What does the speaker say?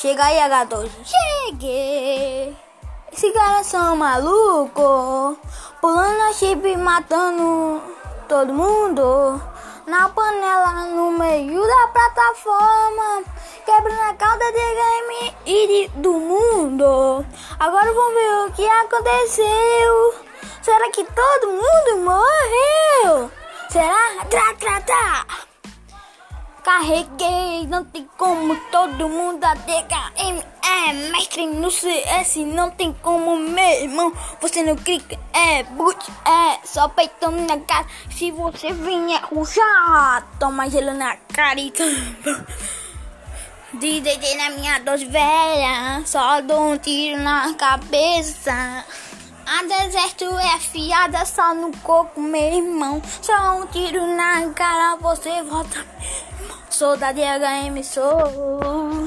Chega aí, H12. Cheguei. Esse cara são maluco. Pulando a chip matando todo mundo. Na panela no meio da plataforma. Quebrando a cauda de game e de, do mundo. Agora vamos ver o que aconteceu. Será que todo mundo morreu? Será? Tra, tra, tra. Carreguei, não tem como todo mundo ADKM é mestre no CS, não tem como meu irmão. Você não clica, é boot, é só peitão na cara. Se você vier ruxar, toma gelo na cara e DJ na minha dose velha, só dou um tiro na cabeça. A deserto é afiada só no coco, meu irmão. Só um tiro na cara, você volta. Sou da DHM, sou.